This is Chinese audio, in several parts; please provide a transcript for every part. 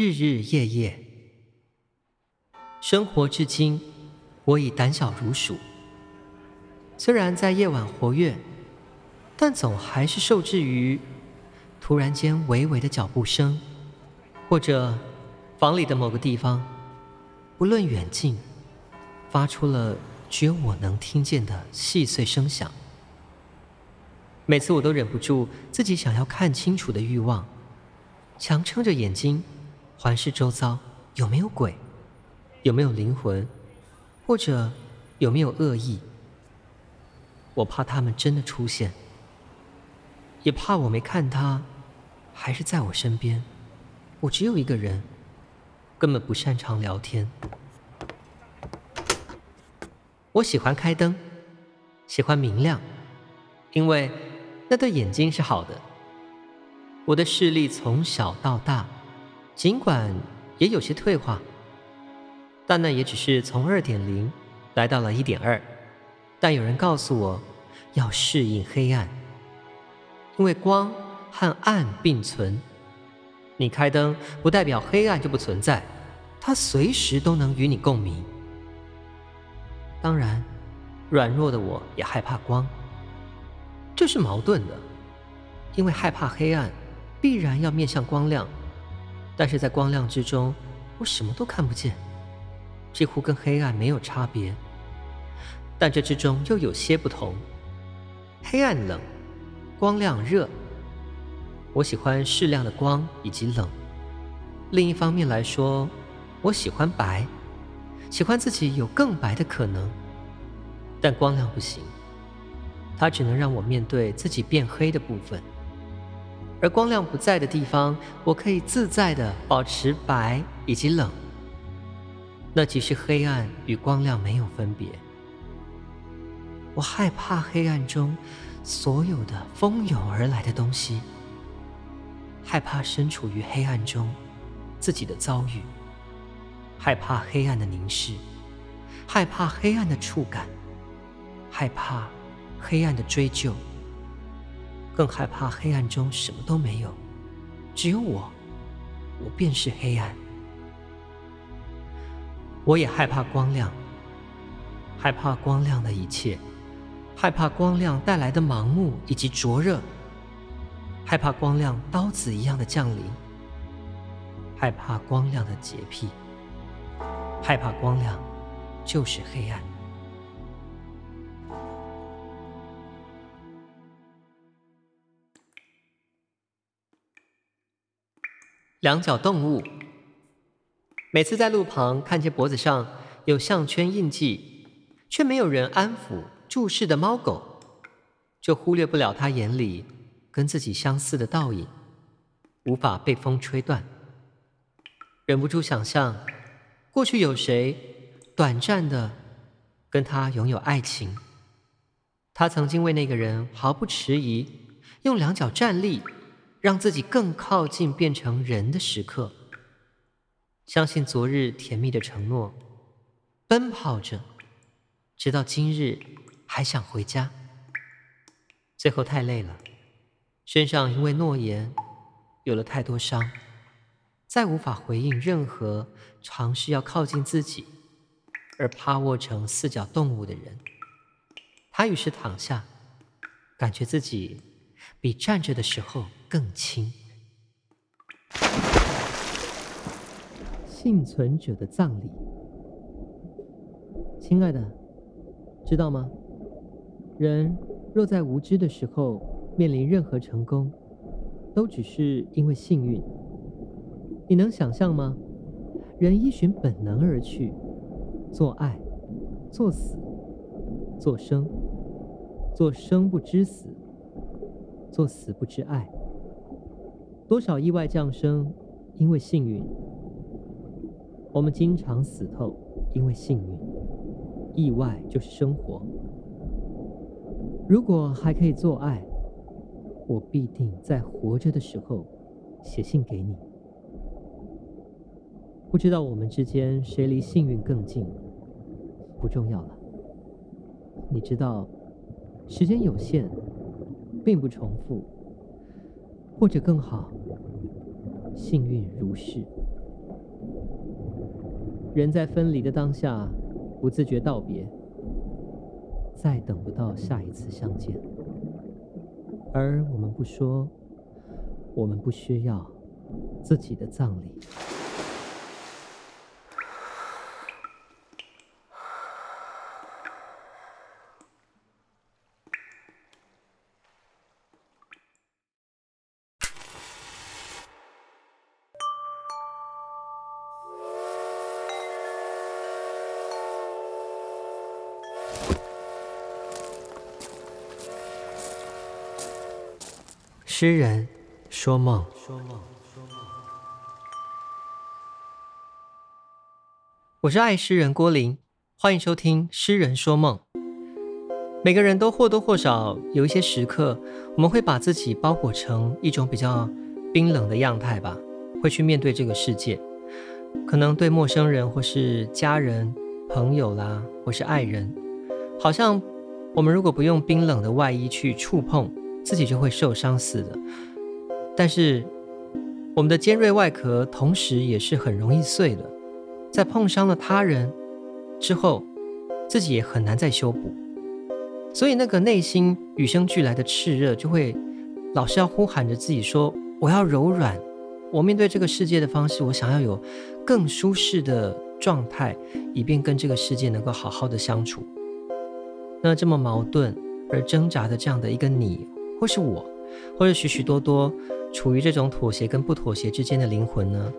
日日夜夜。生活至今，我已胆小如鼠。虽然在夜晚活跃，但总还是受制于突然间微微的脚步声，或者房里的某个地方，不论远近，发出了只有我能听见的细碎声响。每次我都忍不住自己想要看清楚的欲望，强撑着眼睛，环视周遭有没有鬼，有没有灵魂，或者有没有恶意。我怕他们真的出现，也怕我没看他，还是在我身边。我只有一个人，根本不擅长聊天。我喜欢开灯，喜欢明亮，因为。那对眼睛是好的。我的视力从小到大，尽管也有些退化，但那也只是从二点零来到了一点二。但有人告诉我，要适应黑暗，因为光和暗并存。你开灯不代表黑暗就不存在，它随时都能与你共鸣。当然，软弱的我也害怕光。这是矛盾的，因为害怕黑暗，必然要面向光亮，但是在光亮之中，我什么都看不见，几乎跟黑暗没有差别。但这之中又有些不同，黑暗冷，光亮热。我喜欢适量的光以及冷。另一方面来说，我喜欢白，喜欢自己有更白的可能，但光亮不行。它只能让我面对自己变黑的部分，而光亮不在的地方，我可以自在地保持白以及冷。那即是黑暗与光亮没有分别。我害怕黑暗中所有的蜂拥而来的东西，害怕身处于黑暗中自己的遭遇，害怕黑暗的凝视，害怕黑暗的触感，害怕。黑暗的追究，更害怕黑暗中什么都没有，只有我，我便是黑暗。我也害怕光亮，害怕光亮的一切，害怕光亮带来的盲目以及灼热，害怕光亮刀子一样的降临，害怕光亮的洁癖，害怕光亮就是黑暗。两脚动物，每次在路旁看见脖子上有项圈印记，却没有人安抚注视的猫狗，就忽略不了它眼里跟自己相似的倒影，无法被风吹断。忍不住想象，过去有谁短暂的跟他拥有爱情，他曾经为那个人毫不迟疑，用两脚站立。让自己更靠近变成人的时刻，相信昨日甜蜜的承诺，奔跑着，直到今日还想回家。最后太累了，身上因为诺言有了太多伤，再无法回应任何尝试要靠近自己而趴卧成四脚动物的人。他于是躺下，感觉自己比站着的时候。更轻。幸存者的葬礼，亲爱的，知道吗？人若在无知的时候面临任何成功，都只是因为幸运。你能想象吗？人依循本能而去，做爱，做死，做生，做生不知死，做死不知爱。多少意外降生，因为幸运；我们经常死透，因为幸运。意外就是生活。如果还可以做爱，我必定在活着的时候写信给你。不知道我们之间谁离幸运更近，不重要了。你知道，时间有限，并不重复。或者更好，幸运如是。人在分离的当下，不自觉道别，再等不到下一次相见。而我们不说，我们不需要自己的葬礼。诗人说梦，我是爱诗人郭林，欢迎收听《诗人说梦》。每个人都或多或少有一些时刻，我们会把自己包裹成一种比较冰冷的样态吧，会去面对这个世界。可能对陌生人，或是家人、朋友啦，或是爱人，好像我们如果不用冰冷的外衣去触碰。自己就会受伤似的，但是我们的尖锐外壳同时也是很容易碎的，在碰伤了他人之后，自己也很难再修补，所以那个内心与生俱来的炽热就会老是要呼喊着自己说：“我要柔软，我面对这个世界的方式，我想要有更舒适的状态，以便跟这个世界能够好好的相处。”那这么矛盾而挣扎的这样的一个你。或是我，或者许许多多处于这种妥协跟不妥协之间的灵魂呢？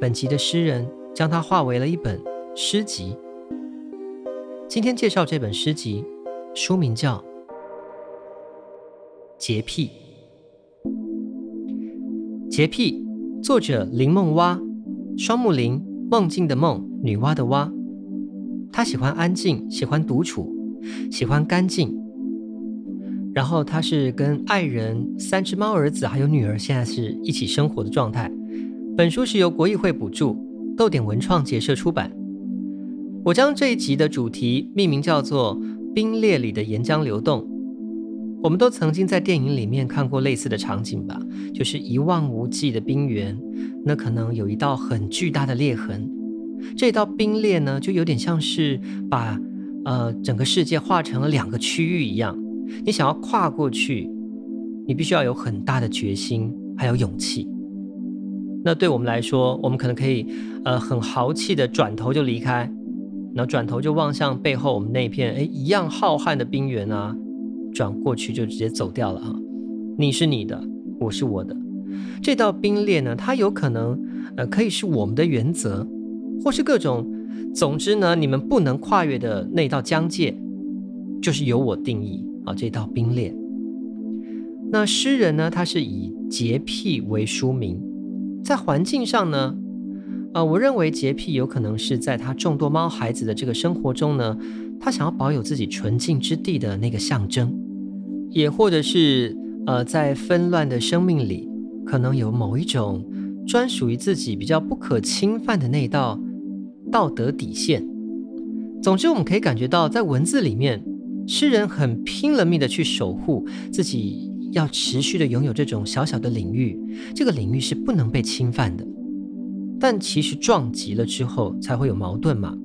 本集的诗人将它化为了一本诗集。今天介绍这本诗集，书名叫《洁癖》。洁癖，作者林梦蛙，双木林，梦境的梦，女娲的娲。他喜欢安静，喜欢独处，喜欢干净。然后他是跟爱人、三只猫儿子还有女儿现在是一起生活的状态。本书是由国艺会补助，逗点文创结社出版。我将这一集的主题命名叫做《冰裂里的岩浆流动》。我们都曾经在电影里面看过类似的场景吧？就是一望无际的冰原，那可能有一道很巨大的裂痕。这道冰裂呢，就有点像是把呃整个世界划成了两个区域一样。你想要跨过去，你必须要有很大的决心，还有勇气。那对我们来说，我们可能可以，呃，很豪气的转头就离开，然后转头就望向背后我们那片，哎，一样浩瀚的冰原啊，转过去就直接走掉了啊。你是你的，我是我的。这道冰裂呢，它有可能，呃，可以是我们的原则，或是各种，总之呢，你们不能跨越的那道疆界，就是由我定义。啊，这道冰裂。那诗人呢？他是以洁癖为书名，在环境上呢，啊，我认为洁癖有可能是在他众多猫孩子的这个生活中呢，他想要保有自己纯净之地的那个象征，也或者是呃，在纷乱的生命里，可能有某一种专属于自己比较不可侵犯的那道道德底线。总之，我们可以感觉到在文字里面。诗人很拼了命的去守护自己，要持续的拥有这种小小的领域，这个领域是不能被侵犯的。但其实撞击了之后才会有矛盾嘛。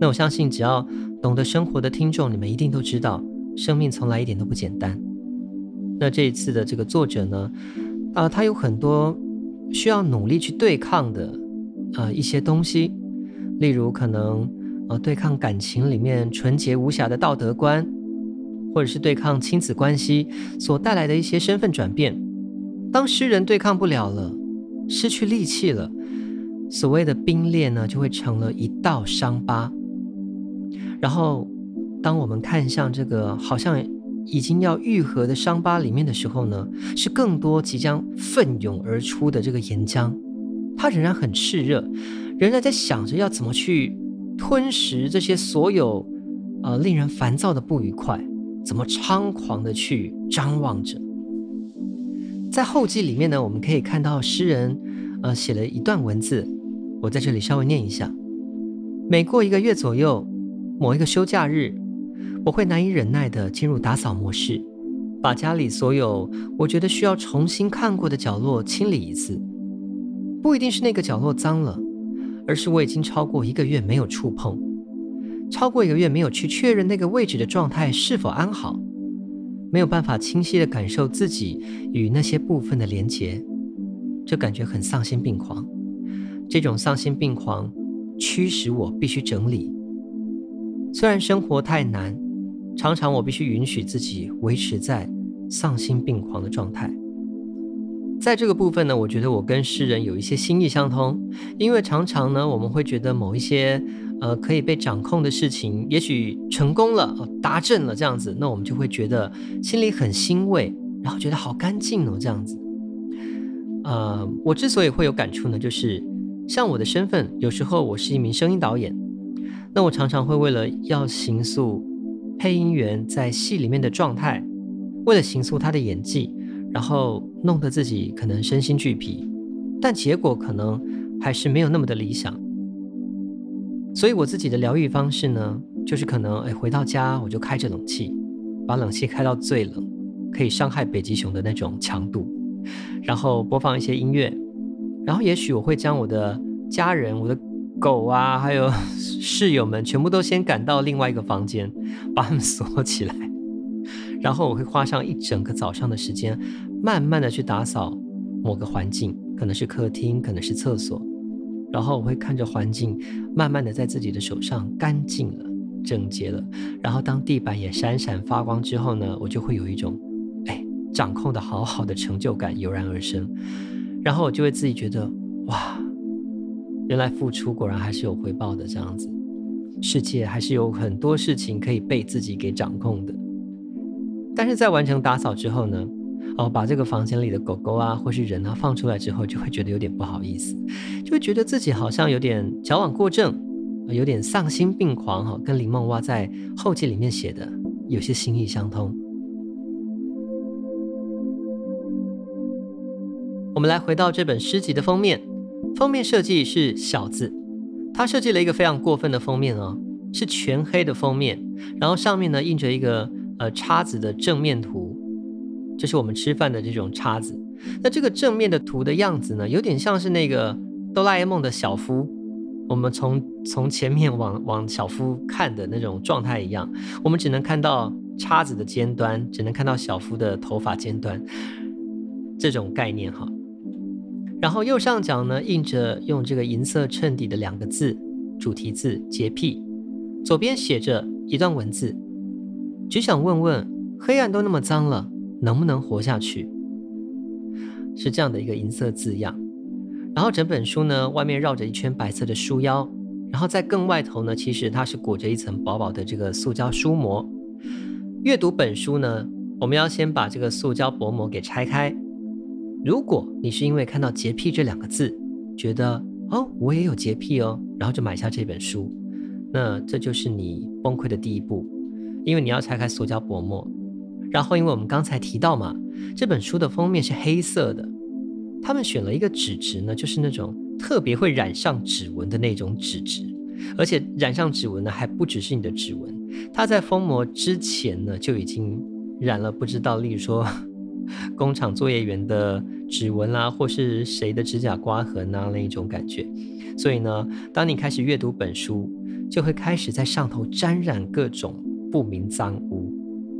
那我相信，只要懂得生活的听众，你们一定都知道，生命从来一点都不简单。那这一次的这个作者呢，啊、他有很多需要努力去对抗的啊、一些东西，例如可能啊、呃、对抗感情里面纯洁无瑕的道德观。或者是对抗亲子关系所带来的一些身份转变，当诗人对抗不了了，失去力气了，所谓的冰裂呢，就会成了一道伤疤。然后，当我们看向这个好像已经要愈合的伤疤里面的时候呢，是更多即将奋涌而出的这个岩浆，它仍然很炽热，仍然在想着要怎么去吞噬这些所有呃令人烦躁的不愉快。怎么猖狂的去张望着？在后记里面呢，我们可以看到诗人，呃，写了一段文字，我在这里稍微念一下。每过一个月左右，某一个休假日，我会难以忍耐地进入打扫模式，把家里所有我觉得需要重新看过的角落清理一次。不一定是那个角落脏了，而是我已经超过一个月没有触碰，超过一个月没有去确认那个位置的状态是否安好，没有办法清晰地感受自己与那些部分的连结，这感觉很丧心病狂。这种丧心病狂驱使我必须整理。虽然生活太难，常常我必须允许自己维持在丧心病狂的状态。在这个部分呢，我觉得我跟诗人有一些心意相通，因为常常呢，我们会觉得某一些呃可以被掌控的事情，也许成功了、达阵了这样子，那我们就会觉得心里很欣慰，然后觉得好干净哦这样子。呃，我之所以会有感触呢，就是像我的身份，有时候我是一名声音导演，那我常常会为了要形塑配音员在戏里面的状态，为了形塑他的演技。然后弄得自己可能身心俱疲，但结果可能还是没有那么的理想。所以我自己的疗愈方式呢，就是可能哎回到家我就开着冷气，把冷气开到最冷，可以伤害北极熊的那种强度，然后播放一些音乐，然后也许我会将我的家人、我的狗啊，还有室友们全部都先赶到另外一个房间，把他们锁起来。然后我会花上一整个早上的时间，慢慢的去打扫某个环境，可能是客厅，可能是厕所。然后我会看着环境，慢慢的在自己的手上干净了、整洁了。然后当地板也闪闪发光之后呢，我就会有一种，哎，掌控的好好的成就感油然而生。然后我就会自己觉得，哇，原来付出果然还是有回报的，这样子，世界还是有很多事情可以被自己给掌控的。但是在完成打扫之后呢，哦，把这个房间里的狗狗啊，或是人啊放出来之后，就会觉得有点不好意思，就会觉得自己好像有点矫枉过正，有点丧心病狂哈，跟林梦蛙在后记里面写的有些心意相通。我们来回到这本诗集的封面，封面设计是小字，他设计了一个非常过分的封面哦，是全黑的封面，然后上面呢印着一个。呃，叉子的正面图，就是我们吃饭的这种叉子。那这个正面的图的样子呢，有点像是那个哆啦 A 梦的小夫。我们从从前面往往小夫看的那种状态一样，我们只能看到叉子的尖端，只能看到小夫的头发尖端，这种概念哈。然后右上角呢，印着用这个银色衬底的两个字，主题字“洁癖”，左边写着一段文字。只想问问，黑暗都那么脏了，能不能活下去？是这样的一个银色字样。然后整本书呢，外面绕着一圈白色的书腰，然后在更外头呢，其实它是裹着一层薄薄的这个塑胶书膜。阅读本书呢，我们要先把这个塑胶薄膜给拆开。如果你是因为看到“洁癖”这两个字，觉得哦，我也有洁癖哦，然后就买下这本书，那这就是你崩溃的第一步。因为你要拆开塑胶薄膜，然后因为我们刚才提到嘛，这本书的封面是黑色的，他们选了一个纸质呢，就是那种特别会染上指纹的那种纸质，而且染上指纹呢还不只是你的指纹，它在封膜之前呢就已经染了不知道，例如说工厂作业员的指纹啦，或是谁的指甲刮痕啊那一种感觉，所以呢，当你开始阅读本书，就会开始在上头沾染各种。不明脏物，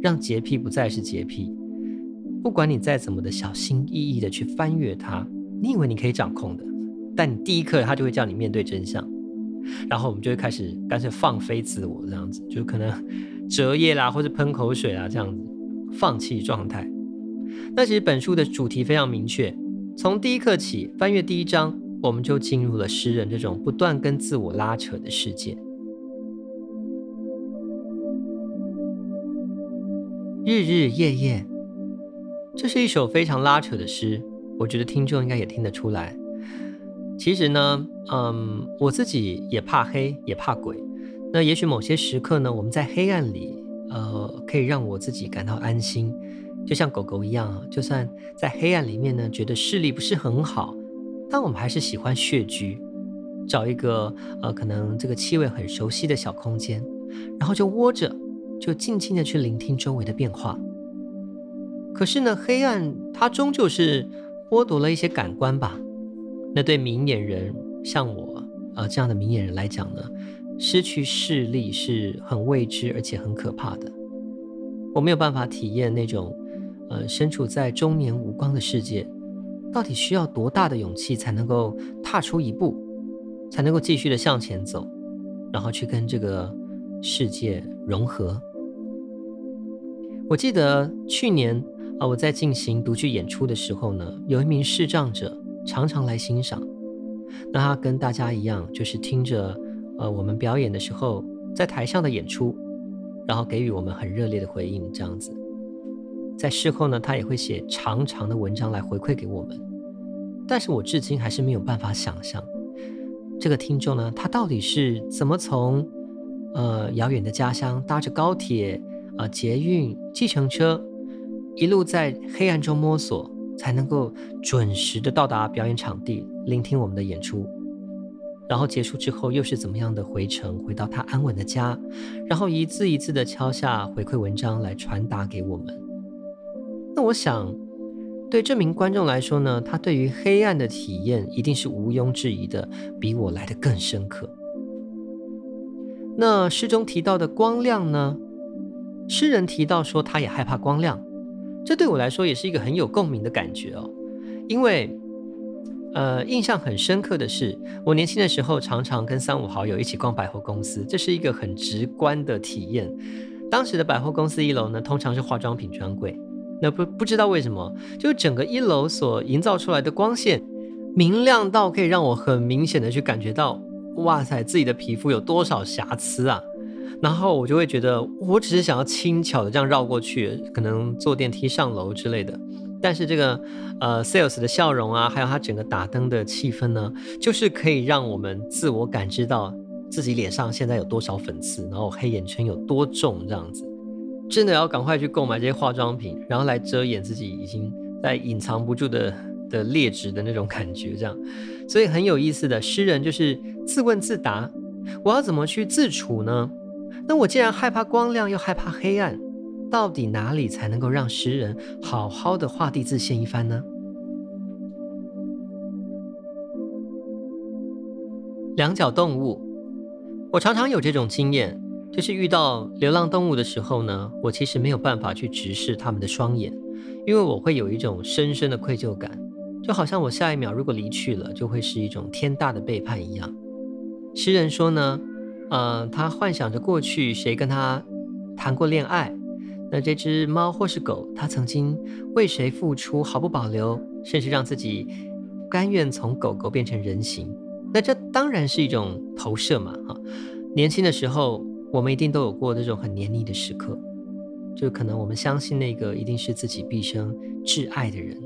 让洁癖不再是洁癖。不管你再怎么的小心翼翼的去翻阅它，你以为你可以掌控的，但你第一刻它就会叫你面对真相，然后我们就会开始干脆放飞自我，这样子就可能折页啦，或者喷口水啊，这样子放弃状态。那其实本书的主题非常明确，从第一刻起翻阅第一章，我们就进入了诗人这种不断跟自我拉扯的世界。日日夜夜，这是一首非常拉扯的诗，我觉得听众应该也听得出来。其实呢，嗯，我自己也怕黑，也怕鬼。那也许某些时刻呢，我们在黑暗里，呃，可以让我自己感到安心，就像狗狗一样，就算在黑暗里面呢，觉得视力不是很好，但我们还是喜欢穴居，找一个呃，可能这个气味很熟悉的小空间，然后就窝着。就静静的去聆听周围的变化。可是呢，黑暗它终究是剥夺了一些感官吧。那对明眼人像我，呃这样的明眼人来讲呢，失去视力是很未知而且很可怕的。我没有办法体验那种，呃，身处在中年无光的世界，到底需要多大的勇气才能够踏出一步，才能够继续的向前走，然后去跟这个世界融合。我记得去年啊，我在进行独剧演出的时候呢，有一名视障者常常来欣赏。那他跟大家一样，就是听着呃我们表演的时候，在台上的演出，然后给予我们很热烈的回应，这样子。在事后呢，他也会写长长的文章来回馈给我们。但是我至今还是没有办法想象，这个听众呢，他到底是怎么从呃遥远的家乡搭着高铁。啊，捷运、计程车，一路在黑暗中摸索，才能够准时的到达表演场地，聆听我们的演出。然后结束之后，又是怎么样的回程，回到他安稳的家，然后一字一字的敲下回馈文章来传达给我们。那我想，对这名观众来说呢，他对于黑暗的体验一定是毋庸置疑的，比我来的更深刻。那诗中提到的光亮呢？诗人提到说，他也害怕光亮，这对我来说也是一个很有共鸣的感觉哦。因为，呃，印象很深刻的是，我年轻的时候常常跟三五好友一起逛百货公司，这是一个很直观的体验。当时的百货公司一楼呢，通常是化妆品专柜，那不不知道为什么，就整个一楼所营造出来的光线，明亮到可以让我很明显的去感觉到，哇塞，自己的皮肤有多少瑕疵啊！然后我就会觉得，我只是想要轻巧的这样绕过去，可能坐电梯上楼之类的。但是这个呃，sales 的笑容啊，还有他整个打灯的气氛呢，就是可以让我们自我感知到自己脸上现在有多少粉刺，然后黑眼圈有多重，这样子，真的要赶快去购买这些化妆品，然后来遮掩自己已经在隐藏不住的的劣质的那种感觉，这样。所以很有意思的，诗人就是自问自答：我要怎么去自处呢？那我既然害怕光亮，又害怕黑暗，到底哪里才能够让诗人好好的画地自限一番呢？两脚动物，我常常有这种经验，就是遇到流浪动物的时候呢，我其实没有办法去直视他们的双眼，因为我会有一种深深的愧疚感，就好像我下一秒如果离去了，就会是一种天大的背叛一样。诗人说呢，呃，他幻想着过去谁跟他谈过恋爱，那这只猫或是狗，他曾经为谁付出毫不保留，甚至让自己甘愿从狗狗变成人形。那这当然是一种投射嘛，哈。年轻的时候，我们一定都有过这种很黏腻的时刻，就可能我们相信那个一定是自己毕生挚爱的人，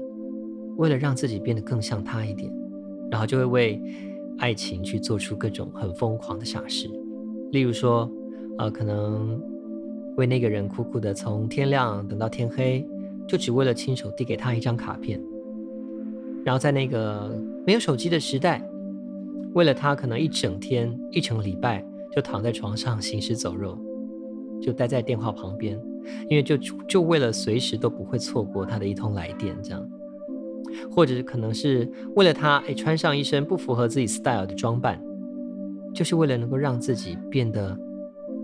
为了让自己变得更像他一点，然后就会为爱情去做出各种很疯狂的傻事。例如说，呃，可能为那个人苦苦的从天亮等到天黑，就只为了亲手递给他一张卡片。然后在那个没有手机的时代，为了他可能一整天、一整礼拜就躺在床上行尸走肉，就待在电话旁边，因为就就为了随时都不会错过他的一通来电，这样。或者可能是为了他，哎，穿上一身不符合自己 style 的装扮。就是为了能够让自己变得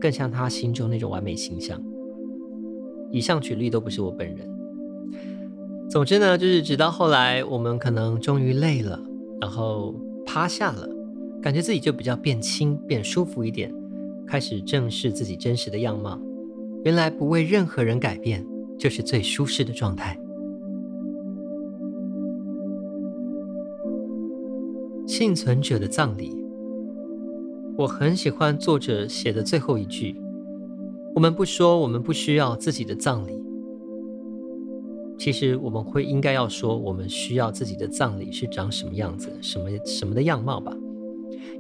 更像他心中那种完美形象。以上举例都不是我本人。总之呢，就是直到后来，我们可能终于累了，然后趴下了，感觉自己就比较变轻、变舒服一点，开始正视自己真实的样貌。原来不为任何人改变，就是最舒适的状态。幸存者的葬礼。我很喜欢作者写的最后一句：“我们不说，我们不需要自己的葬礼。其实我们会应该要说，我们需要自己的葬礼是长什么样子，什么什么的样貌吧？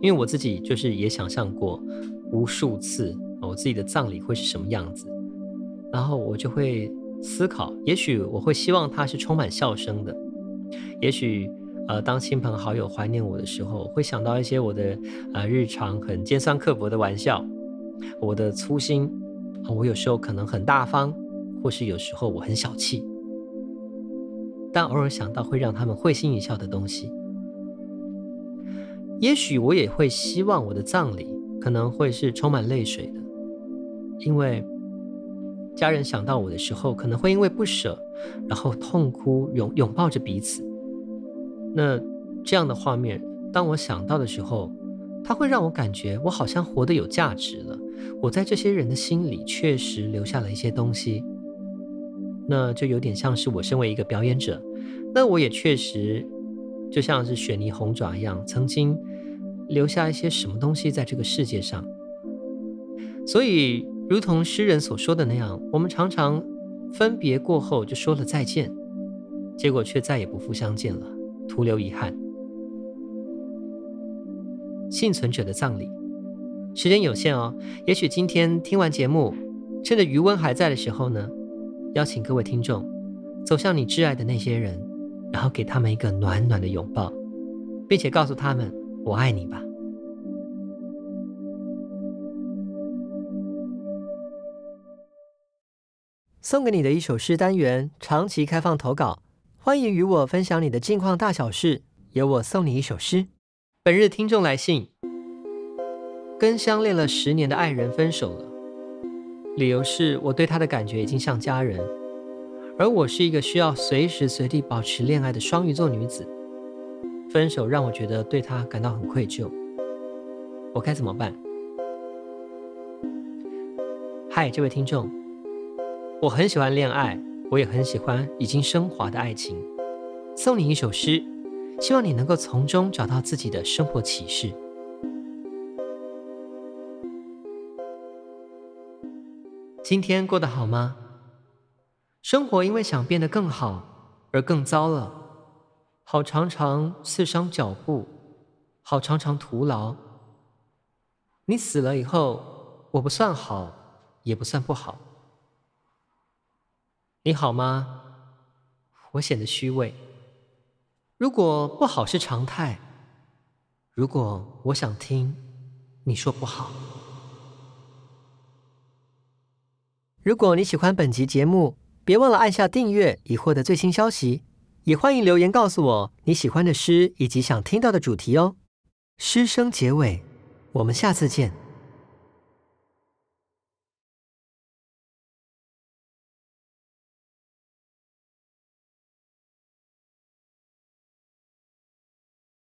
因为我自己就是也想象过无数次，我自己的葬礼会是什么样子，然后我就会思考，也许我会希望它是充满笑声的，也许。”呃，当亲朋好友怀念我的时候，会想到一些我的呃日常很尖酸刻薄的玩笑，我的粗心，我有时候可能很大方，或是有时候我很小气，但偶尔想到会让他们会心一笑的东西。也许我也会希望我的葬礼可能会是充满泪水的，因为家人想到我的时候，可能会因为不舍，然后痛哭，拥拥抱着彼此。那这样的画面，当我想到的时候，它会让我感觉我好像活得有价值了。我在这些人的心里确实留下了一些东西，那就有点像是我身为一个表演者，那我也确实。就像是雪泥鸿爪一样，曾经留下一些什么东西在这个世界上。所以，如同诗人所说的那样，我们常常分别过后就说了再见，结果却再也不复相见了，徒留遗憾。幸存者的葬礼，时间有限哦。也许今天听完节目，趁着余温还在的时候呢，邀请各位听众走向你挚爱的那些人。然后给他们一个暖暖的拥抱，并且告诉他们“我爱你”吧。送给你的一首诗单元，长期开放投稿，欢迎与我分享你的近况大小事，由我送你一首诗。本日听众来信：跟相恋了十年的爱人分手了，理由是我对他的感觉已经像家人。而我是一个需要随时随地保持恋爱的双鱼座女子，分手让我觉得对她感到很愧疚，我该怎么办？嗨，这位听众，我很喜欢恋爱，我也很喜欢已经升华的爱情，送你一首诗，希望你能够从中找到自己的生活启示。今天过得好吗？生活因为想变得更好而更糟了，好常常刺伤脚步，好常常徒劳。你死了以后，我不算好，也不算不好。你好吗？我显得虚伪。如果不好是常态，如果我想听，你说不好。如果你喜欢本集节目，别忘了按下订阅，以获得最新消息。也欢迎留言告诉我你喜欢的诗以及想听到的主题哦。诗声结尾，我们下次见。